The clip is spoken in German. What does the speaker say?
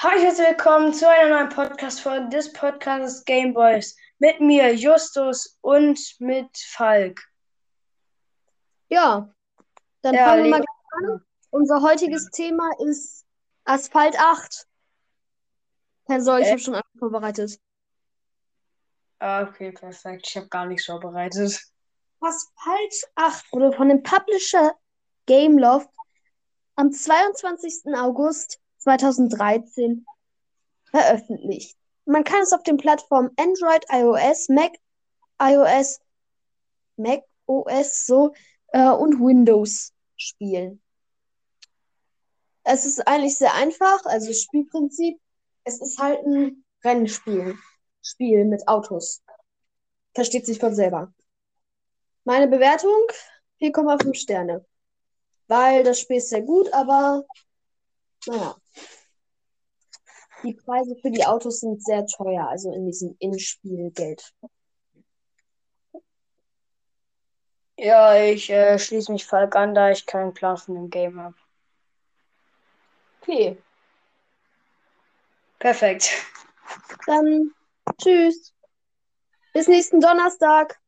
Hi, herzlich willkommen zu einer neuen Podcast-Folge des Podcasts Gameboys. Mit mir, Justus und mit Falk. Ja, dann Ja, fangen wir mal gleich an. Unser heutiges Thema ist Asphalt 8. Herr Soll, ich Äh? habe schon alles vorbereitet. Ah, okay, perfekt. Ich habe gar nichts vorbereitet. Asphalt 8 wurde von dem Publisher Gameloft am 22. August 2013 veröffentlicht. Man kann es auf den Plattformen Android, iOS, Mac, iOS, Mac OS so äh, und Windows spielen. Es ist eigentlich sehr einfach, also Spielprinzip. Es ist halt ein Rennspiel. Spiel mit Autos. Versteht sich von selber. Meine Bewertung 4,5 Sterne. Weil das Spiel ist sehr gut, aber naja. Die Preise für die Autos sind sehr teuer, also in diesem In-Spiel-Geld. Ja, ich äh, schließe mich Falk an, da ich keinen Plan von dem Game habe. Okay, Perfekt. dann tschüss. Bis nächsten Donnerstag.